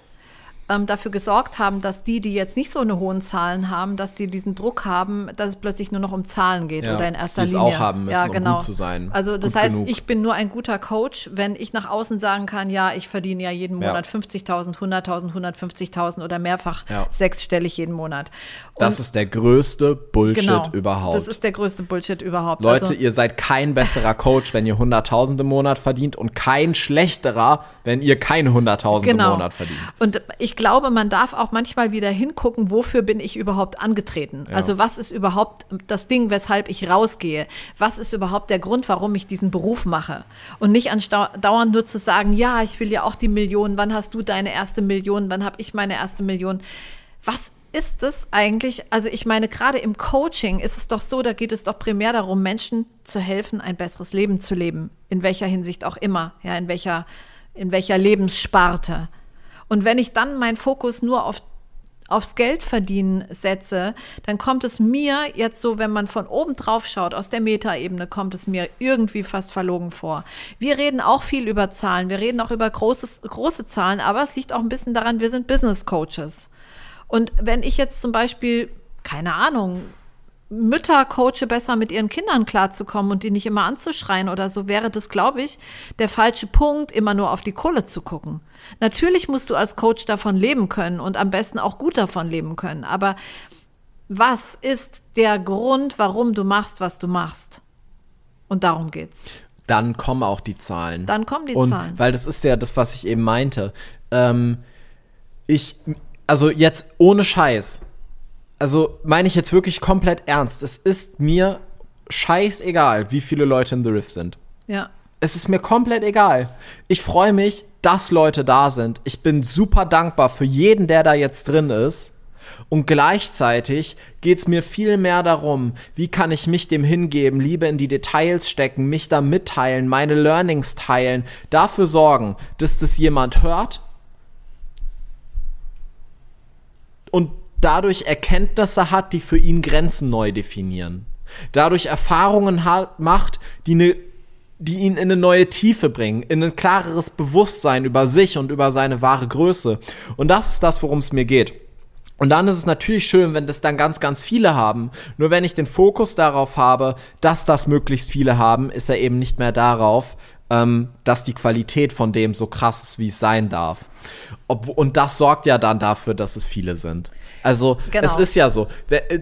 ähm, dafür gesorgt haben, dass die, die jetzt nicht so eine hohen Zahlen haben, dass sie diesen Druck haben, dass es plötzlich nur noch um Zahlen geht Ja, oder in erster Linie. auch haben müssen, ja, um genau. gut zu sein, Also das heißt, genug. ich bin nur ein guter Coach, wenn ich nach außen sagen kann, ja, ich verdiene ja jeden Ja. Monat 50.000, 100.000, 150.000 oder mehrfach Ja. sechsstellig jeden Monat. Das ist der größte Bullshit genau, überhaupt. Das ist der größte Bullshit überhaupt. Leute, also, ihr seid kein besserer Coach, wenn ihr 100.000 im Monat verdient und kein schlechterer, wenn ihr keine 100.000 genau. im Monat verdient. Und ich glaube, man darf auch manchmal wieder hingucken, wofür bin ich überhaupt angetreten? Ja. Also was ist überhaupt das Ding, weshalb ich rausgehe? Was ist überhaupt der Grund, warum ich diesen Beruf mache? Und nicht andauernd nur zu sagen, ja, ich will ja auch die Million, wann hast du deine erste Million, wann habe ich meine erste Million? Was ist es eigentlich? Also ich meine, gerade im Coaching ist es doch so, da geht es doch primär darum, Menschen zu helfen, ein besseres Leben zu leben. In welcher Hinsicht auch immer, ja, in welcher, in welcher Lebenssparte. Und wenn ich dann meinen Fokus nur auf aufs Geldverdienen setze, dann kommt es mir jetzt so, wenn man von oben drauf schaut, aus der Metaebene, kommt es mir irgendwie fast verlogen vor. Wir reden auch viel über Zahlen, wir reden auch über großes, große Zahlen, aber es liegt auch ein bisschen daran, wir sind Business Coaches. Und wenn ich jetzt zum Beispiel, keine Ahnung, Mütter coache, besser mit ihren Kindern klarzukommen und die nicht immer anzuschreien oder so, wäre das, glaube ich, der falsche Punkt, immer nur auf die Kohle zu gucken. Natürlich musst du als Coach davon leben können und am besten auch gut davon leben können. Aber was ist der Grund, warum du machst, was du machst? Und darum geht's. Dann kommen auch die Zahlen. Dann kommen die und, Zahlen. Weil das ist ja das, was ich eben meinte. Ähm, ich, also jetzt ohne Scheiß. Also meine ich jetzt wirklich komplett ernst. Es ist mir scheißegal, wie viele Leute in The Riff sind. Ja. Es ist mir komplett egal. Ich freue mich, dass Leute da sind. Ich bin super dankbar für jeden, der da jetzt drin ist. Und gleichzeitig geht es mir viel mehr darum, wie kann ich mich dem hingeben, Liebe in die Details stecken, mich da mitteilen, meine Learnings teilen, dafür sorgen, dass das jemand hört und dadurch Erkenntnisse hat, die für ihn Grenzen neu definieren. Dadurch Erfahrungen hat, macht, die, ne, die ihn in eine neue Tiefe bringen, in ein klareres Bewusstsein über sich und über seine wahre Größe. Und das ist das, worum es mir geht. Und dann ist es natürlich schön, wenn das dann ganz, ganz viele haben. Nur wenn ich den Fokus darauf habe, dass das möglichst viele haben, ist er eben nicht mehr darauf, ähm, dass die Qualität von dem so krass ist, wie es sein darf. Ob, und das sorgt ja dann dafür, dass es viele sind. Also Genau. es ist ja so. äh,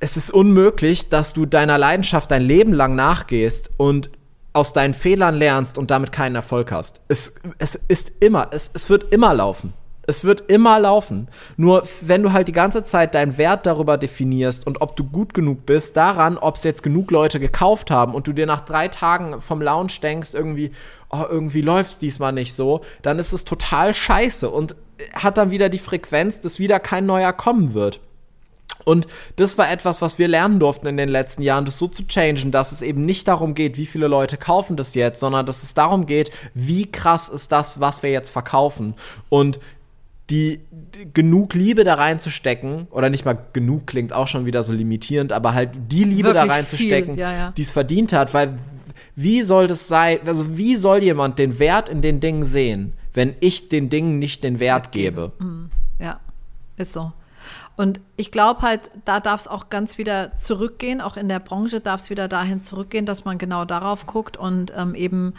es ist unmöglich, dass du deiner Leidenschaft dein Leben lang nachgehst und aus deinen Fehlern lernst und damit keinen Erfolg hast. Es, es ist immer, es, es wird immer laufen. Es wird immer laufen. Nur wenn du halt die ganze Zeit deinen Wert darüber definierst und ob du gut genug bist, daran, ob es jetzt genug Leute gekauft haben und du dir nach drei Tagen vom Lounge denkst, irgendwie, oh, irgendwie läuft's diesmal nicht so, dann ist es total scheiße und hat dann wieder die Frequenz, dass wieder kein neuer kommen wird. Und das war etwas, was wir lernen durften in den letzten Jahren, das so zu changen, dass es eben nicht darum geht, wie viele Leute kaufen das jetzt, sondern dass es darum geht, wie krass ist das, was wir jetzt verkaufen. Und die, die, genug Liebe da reinzustecken, oder nicht mal genug klingt auch schon wieder so limitierend, aber halt die Liebe Wirklich da reinzustecken, ja, ja. die es verdient hat, weil wie soll das sein, also wie soll jemand den Wert in den Dingen sehen, wenn ich den Dingen nicht den Wert gebe? Ja, ist so. Und ich glaube halt, da darf es auch ganz wieder zurückgehen, auch in der Branche darf es wieder dahin zurückgehen, dass man genau darauf guckt und ähm, eben,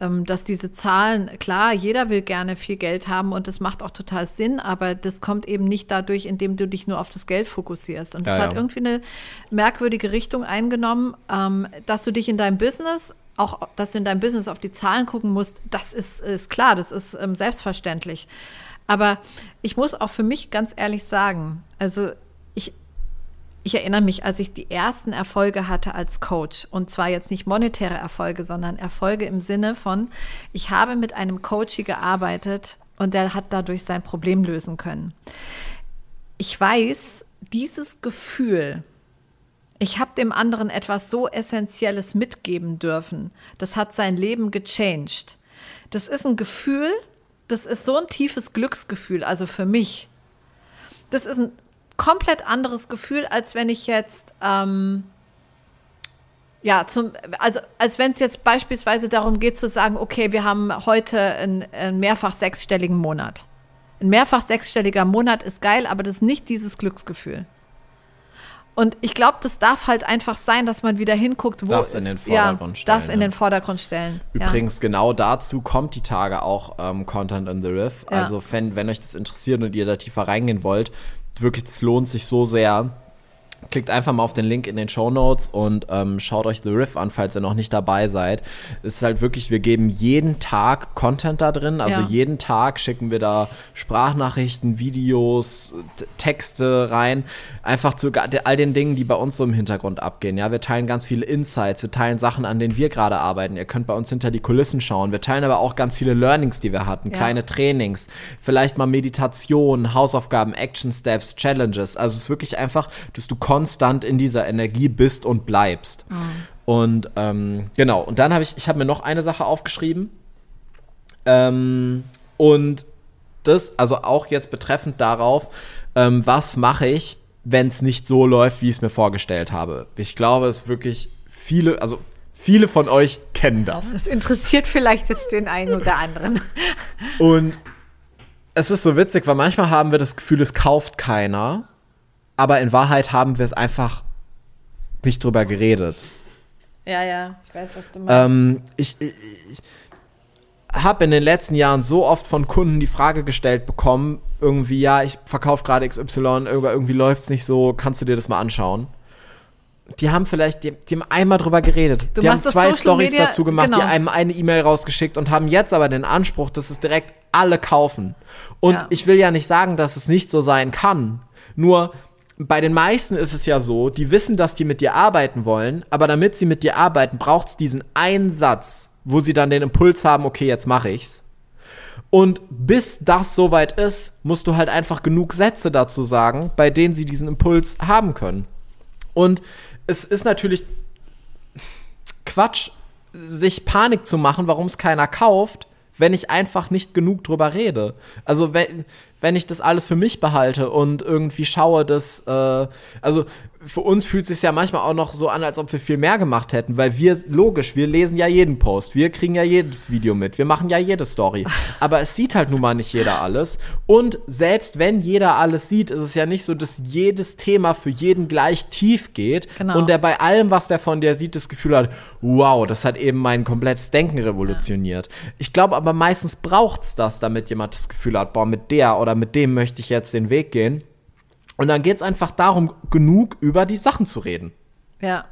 ähm, dass diese Zahlen, klar, jeder will gerne viel Geld haben und das macht auch total Sinn, aber das kommt eben nicht dadurch, indem du dich nur auf das Geld fokussierst. Und das Ja, hat ja. irgendwie eine merkwürdige Richtung eingenommen, ähm, dass du dich in deinem Business auch, dass du in deinem Business auf die Zahlen gucken musst, das ist, ist klar, das ist ähm, selbstverständlich. Aber ich muss auch für mich ganz ehrlich sagen, also ich, ich erinnere mich, als ich die ersten Erfolge hatte als Coach, und zwar jetzt nicht monetäre Erfolge, sondern Erfolge im Sinne von, ich habe mit einem Coachy gearbeitet und der hat dadurch sein Problem lösen können. Ich weiß, dieses Gefühl, ich habe dem anderen etwas so Essentielles mitgeben dürfen, das hat sein Leben gechanged. Das ist ein Gefühl, das ist so ein tiefes Glücksgefühl, also für mich. Das ist ein komplett anderes Gefühl, als wenn ich jetzt, ähm, ja, zum, also als wenn es jetzt beispielsweise darum geht zu sagen, okay, wir haben heute einen, einen mehrfach sechsstelligen Monat. Ein mehrfach sechsstelliger Monat ist geil, aber das ist nicht dieses Glücksgefühl. Und ich glaube, das darf halt einfach sein, dass man wieder hinguckt, wo Das in den Vordergrund ja, stellen, das in ja. den Vordergrund stellen. ja. Übrigens, genau dazu kommt die Tage auch ähm, Content in the Riff. Ja. Also, wenn, wenn euch das interessiert und ihr da tiefer reingehen wollt, wirklich, das lohnt sich so sehr. Klickt einfach mal auf den Link in den Show Notes und ähm, schaut euch The Riff an, falls ihr noch nicht dabei seid. Es ist halt wirklich, wir geben jeden Tag Content da drin. Also Ja. jeden Tag schicken wir da Sprachnachrichten, Videos, Texte rein. Einfach zu all den Dingen, die bei uns so im Hintergrund abgehen. Ja, wir teilen ganz viele Insights, wir teilen Sachen, an denen wir gerade arbeiten. Ihr könnt bei uns hinter die Kulissen schauen. Wir teilen aber auch ganz viele Learnings, die wir hatten, Ja. kleine Trainings, vielleicht mal Meditation, Hausaufgaben, Action Steps, Challenges. Also es ist wirklich einfach, dass du konstant in dieser Energie bist und bleibst. Und ähm, genau, und dann habe ich, ich habe mir noch eine Sache aufgeschrieben. Ähm, und das, also auch jetzt betreffend darauf, ähm, was mache ich, wenn es nicht so läuft, wie ich es mir vorgestellt habe. Ich glaube, es wirklich viele, also viele von euch kennen das. Das interessiert vielleicht jetzt den einen oder anderen. Und es ist so witzig, weil manchmal haben wir das Gefühl, es kauft keiner, aber in Wahrheit haben wir es einfach nicht drüber geredet. Ja, ja, ich weiß, was du meinst. Ähm, ich ich, ich habe in den letzten Jahren so oft von Kunden die Frage gestellt bekommen, irgendwie, ja, ich verkaufe gerade XY, irgendwie, läuft es nicht so, kannst du dir das mal anschauen? Die haben vielleicht, die, die haben einmal drüber geredet. Du die haben zwei Stories dazu gemacht, genau. die einem eine E-Mail rausgeschickt und haben jetzt aber den Anspruch, dass es direkt alle kaufen. Und Ja. ich will ja nicht sagen, dass es nicht so sein kann. Nur bei den meisten ist es ja so, die wissen, dass die mit dir arbeiten wollen, aber damit sie mit dir arbeiten, braucht es diesen einen Satz, wo sie dann den Impuls haben, okay, jetzt mache ich's. Und bis das soweit ist, musst du halt einfach genug Sätze dazu sagen, bei denen sie diesen Impuls haben können. Und es ist natürlich Quatsch, sich Panik zu machen, warum es keiner kauft, wenn ich einfach nicht genug drüber rede. Also wenn, wenn ich das alles für mich behalte und irgendwie schaue, dass, äh, also für uns fühlt es sich ja manchmal auch noch so an, als ob wir viel mehr gemacht hätten, weil wir, logisch, wir lesen ja jeden Post, wir kriegen ja jedes Video mit, wir machen ja jede Story. Aber es sieht halt nun mal nicht jeder alles. Und selbst wenn jeder alles sieht, ist es ja nicht so, dass jedes Thema für jeden gleich tief geht Genau. und der bei allem, was der von dir sieht, das Gefühl hat, wow, das hat eben mein komplettes Denken revolutioniert. Ich glaube aber meistens braucht's das, damit jemand das Gefühl hat, boah, mit der oder mit dem möchte ich jetzt den Weg gehen. Und dann geht es einfach darum, genug über die Sachen zu reden. Ja.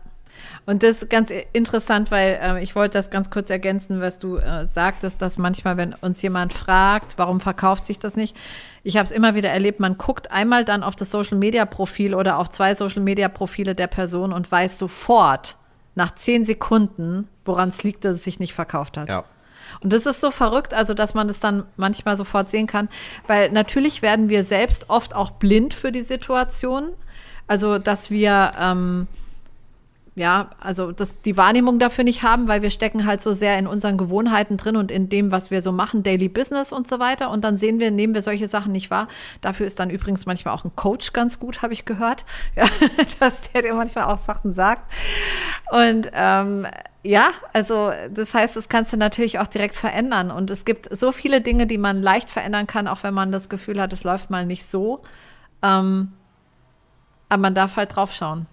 Und das ist ganz interessant, weil äh, ich wollte das ganz kurz ergänzen, was du äh, sagtest, dass manchmal, wenn uns jemand fragt, warum verkauft sich das nicht, ich habe es immer wieder erlebt, man guckt einmal dann auf das Social-Media-Profil oder auf zwei Social-Media-Profile der Person und weiß sofort nach zehn Sekunden, woran es liegt, dass es sich nicht verkauft hat. Ja. Und das ist so verrückt, also dass man das dann manchmal sofort sehen kann, weil natürlich werden wir selbst oft auch blind für die Situation. Also dass wir ähm, ja, also das, die Wahrnehmung dafür nicht haben, weil wir stecken halt so sehr in unseren Gewohnheiten drin und in dem, was wir so machen, Daily Business und so weiter. Und dann sehen wir, nehmen wir solche Sachen nicht wahr. Dafür ist dann übrigens manchmal auch ein Coach ganz gut, habe ich gehört, ja, dass der dir manchmal auch Sachen sagt. Und ähm, ja, also das heißt, das kannst du natürlich auch direkt verändern. Und es gibt so viele Dinge, die man leicht verändern kann, auch wenn man das Gefühl hat, es läuft mal nicht so. Ähm, aber man darf halt drauf schauen.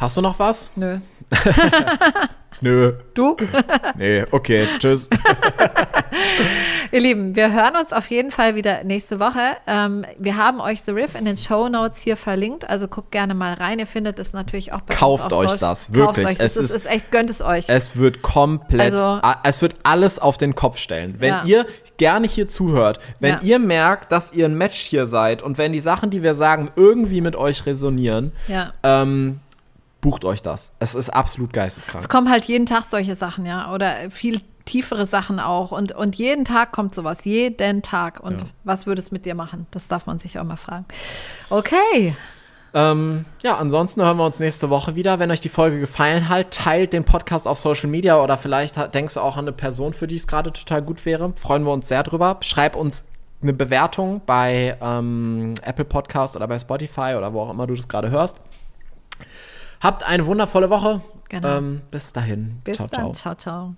Hast du noch was? Nö. Nö. Du? nee, okay, tschüss. Ihr Lieben, wir hören uns auf jeden Fall wieder nächste Woche. Ähm, wir haben euch The Riff in den Show Notes hier verlinkt, also guckt gerne mal rein. Ihr findet es natürlich auch bei Kauft euch Social- das, wirklich. Kauft euch Es das. Ist- ist echt, gönnt es euch. Es wird komplett, Also- es wird alles auf den Kopf stellen. Wenn Ja. ihr gerne hier zuhört, wenn Ja. ihr merkt, dass ihr ein Match hier seid und wenn die Sachen, die wir sagen, irgendwie mit euch resonieren, ja. ähm, bucht euch das. Es ist absolut geisteskrank. Es kommen halt jeden Tag solche Sachen, ja, oder viel tiefere Sachen auch. Und, und jeden Tag kommt sowas, jeden Tag. Und Ja. was würde es mit dir machen? Das darf man sich auch mal fragen. Okay. Ähm, ja, ansonsten hören wir uns nächste Woche wieder. Wenn euch die Folge gefallen hat, teilt den Podcast auf Social Media oder vielleicht denkst du auch an eine Person, für die es gerade total gut wäre. Freuen wir uns sehr drüber. Schreib uns eine Bewertung bei ähm, Apple Podcast oder bei Spotify oder wo auch immer du das gerade hörst. Habt eine wundervolle Woche. Genau. Ähm, bis dahin. Bis ciao, dann. ciao. ciao. ciao.